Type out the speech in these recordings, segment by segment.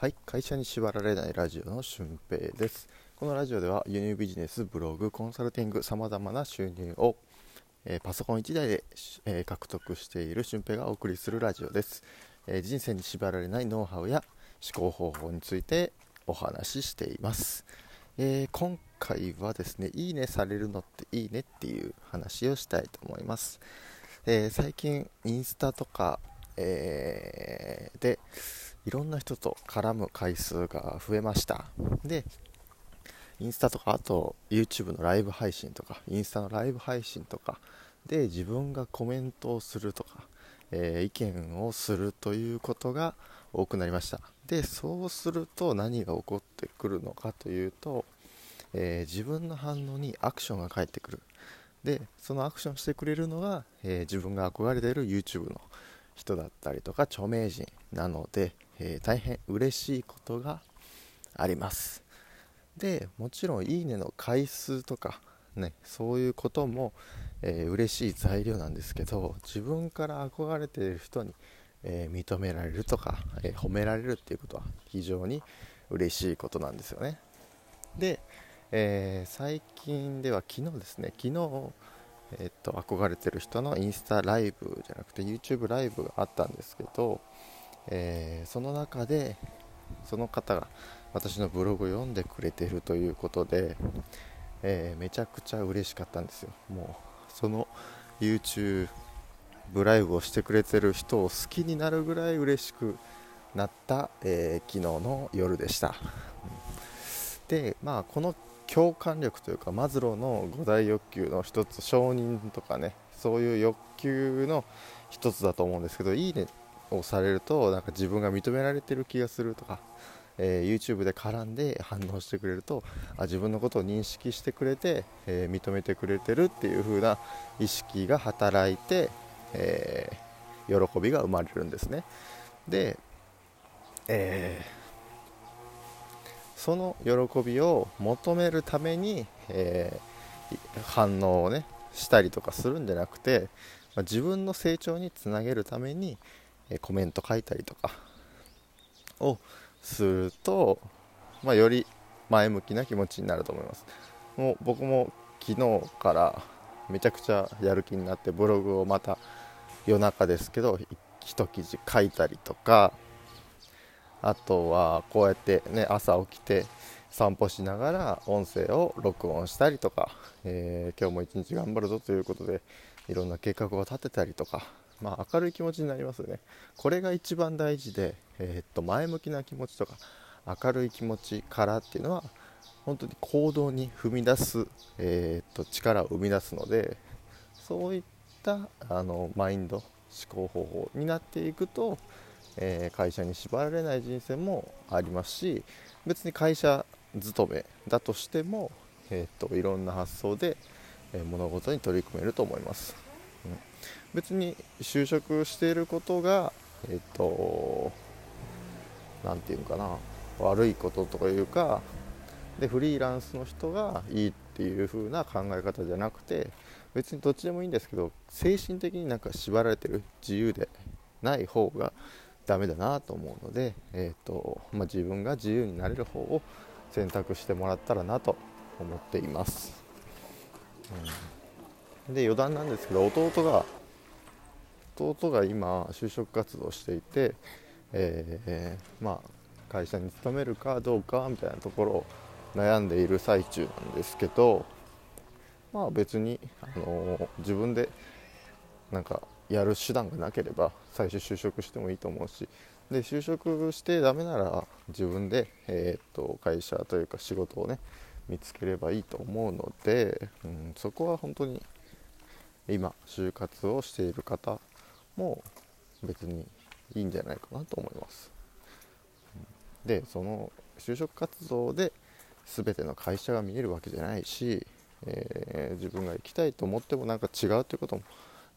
はい会社に縛られないラジオの俊平です。このラジオでは輸入ビジネスブログコンサルティングさまざまな収入を、えー、パソコン1台で、えー、獲得している俊平がお送りするラジオです、えー、人生に縛られないノウハウや思考方法についてお話ししています、え今回はですねいいねされるのっていいねっていう話をしたいと思います、え最近インスタとか、えでいろんな人と絡む回数が増えました。でインスタとかあと YouTube のライブ配信とかインスタのライブ配信とかで自分がコメントをするとか、えー、意見をするということが多くなりました。でそうすると何が起こってくるのかというと、えー、自分の反応にアクションが返ってくる。でそのアクションしてくれるのが、えー、自分が憧れている YouTube の人だったりとか著名人なので、えー、大変嬉しいことがあります。でもちろんいいねの回数とかねそういうことも、えー、嬉しい材料なんですけど自分から憧れている人に、えー、認められるとか、えー、褒められるっていうことは非常に嬉しいことなんですよね。で、え最近では昨日ですね昨日えっと憧れてる人のインスタライブじゃなくて YouTube ライブがあったんですけど、えー、その中でその方が私のブログを読んでくれてるということで、えー、めちゃくちゃ嬉しかったんですよ。もうその YouTube ライブをしてくれてる人を好きになるぐらい嬉しくなった、えー、昨日の夜でした。でまあこの共感力というかマズローの五大欲求の一つ承認とかねそういう欲求の一つだと思うんですけどいいねをされるとなんか自分が認められてる気がするとか、えー、YouTube で絡んで反応してくれるとあ自分のことを認識してくれて、えー、認めてくれてるっていう風な意識が働いて、えー、喜びが生まれるんですね。で、えその喜びを求めるために、え反応をねしたりとかするんじゃなくて、まあ、自分の成長につなげるために、コメント書いたりとかをすると、まあ、より前向きな気持ちになると思います。もう僕も昨日からめちゃくちゃやる気になってブログをまた夜中ですけど一記事書いたりとかあとはこうやってね朝起きて散歩しながら音声を録音したりとか、えー、今日も一日頑張るぞということでいろんな計画を立てたりとかまあ、明るい気持ちになりますよねこれが一番大事で、えー、っと前向きな気持ちとか明るい気持ちからっていうのは本当に行動に踏み出す、えー、っと力を生み出すのでそういったあのマインド思考方法になっていくと、えー、会社に縛られない人生もありますし別に会社勤めだとしても、えー、っといろんな発想で、え物事に取り組めると思います。別に就職していることがえっと何て言うのかな。悪いこととかいうかでフリーランスの人がいいっていう風な考え方じゃなくて別にどっちでもいいんですけど精神的になんか縛られてる自由でない方がダメだなと思うので、えーとまあ、自分が自由になれる方を選択してもらったらなと思っています。うん。で余談なんですけど弟が弟が今就職活動していて、えー、まあ、会社に勤めるかどうかみたいなところを悩んでいる最中なんですけどまあ別に、あのー、自分でなんかやる手段がなければ最初就職してもいいと思うしで就職してダメなら自分で、えー、っと会社というか仕事をね見つければいいと思うので、うん、そこは本当に今就活をしている方も別にいいんじゃないかなと思います。でその就職活動で全ての会社が見えるわけじゃないし、えー、自分が行きたいと思ってもなんか違うということも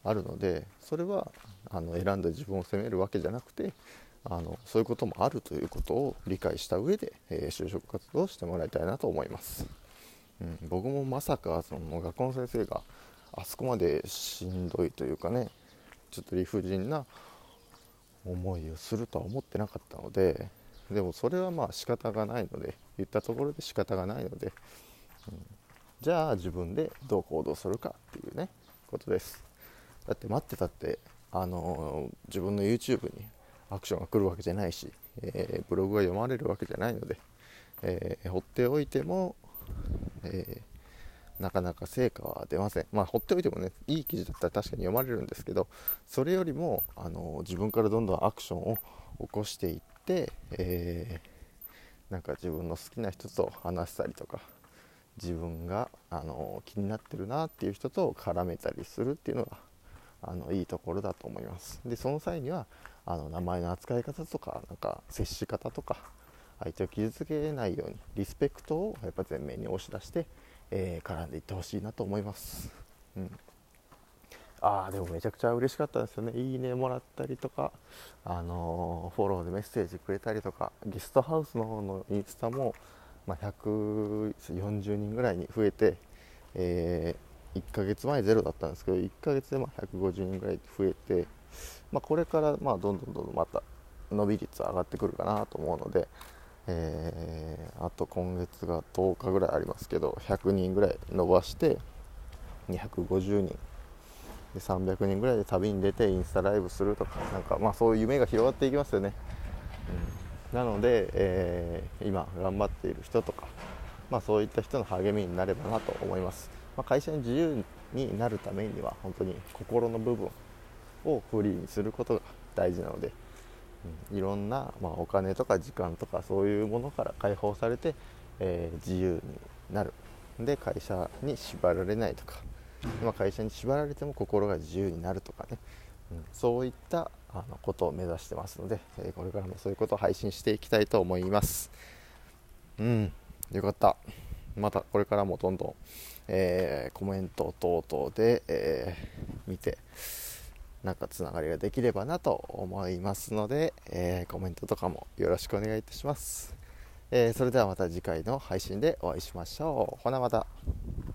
あるのでそれはあの選んだ自分を責めるわけじゃなくてあのそういうこともあるということを理解した上で、えー、就職活動をしてもらいたいなと思います、うん、僕もまさかその学校の先生があそこまでしんどいというかねちょっと理不尽な思いをするとは思ってなかったのででもそれはまあ仕方がないので言ったところで仕方がないので、うん、じゃあ自分でどう行動するかっていうねことです。だって待ってたってあのー、自分の YouTube にアクションが来るわけじゃないし、えー、ブログが読まれるわけじゃないので、えー、放っておいても、えなかなか成果は出ません。まあ、放っておいてもね、いい記事だったら確かに読まれるんですけど、それよりも、あの自分からどんどんアクションを起こしていって、えー、なんか自分の好きな人と話したりとか、自分が、あの気になってるなっていう人と絡めたりするっていうのが、あのいいところだと思います。で、その際には、あの名前の扱い方とか、なんか接し方とか、相手を傷つけないようにリスペクトをやっぱ前面に押し出してえー、絡んでいってほしいなと思います。うん、ああでもめちゃくちゃ嬉しかったですよね。いいねもらったりとか、あのー、フォローでメッセージくれたりとか、ゲストハウスの方のインスタも、まあ、140人ぐらいに増えて、えー、1ヶ月前ゼロだったんですけど、1ヶ月でま150人ぐらい増えて、まあ、これからまあどんどんどんどんまた伸び率上がってくるかなと思うので、えー、あと今月が10日ぐらいありますけど100人ぐらい伸ばして250人。で300人ぐらいで旅に出てインスタライブするとかなんかまあそういう夢が広がっていきますよね、うん、なので、えー、今頑張っている人とか、まあ、そういった人の励みになればなと思います、まあ、会社に自由になるためには本当に心の部分をフリーにすることが大事なのでいろんな、まあ、お金とか時間とかそういうものから解放されて、えー、自由になる。で会社に縛られないとか、まあ、会社に縛られても心が自由になるとかね、うん、そういったあのことを目指してますので、えー、これからもそういうことを配信していきたいと思います。うん。よかった。またこれからもどんどん、えー、コメント等々で、え見てなんかつながりができればなと思いますので、えー、コメントとかもよろしくお願いいたします。えー、それではまた次回の配信でお会いしましょう。ほなまた。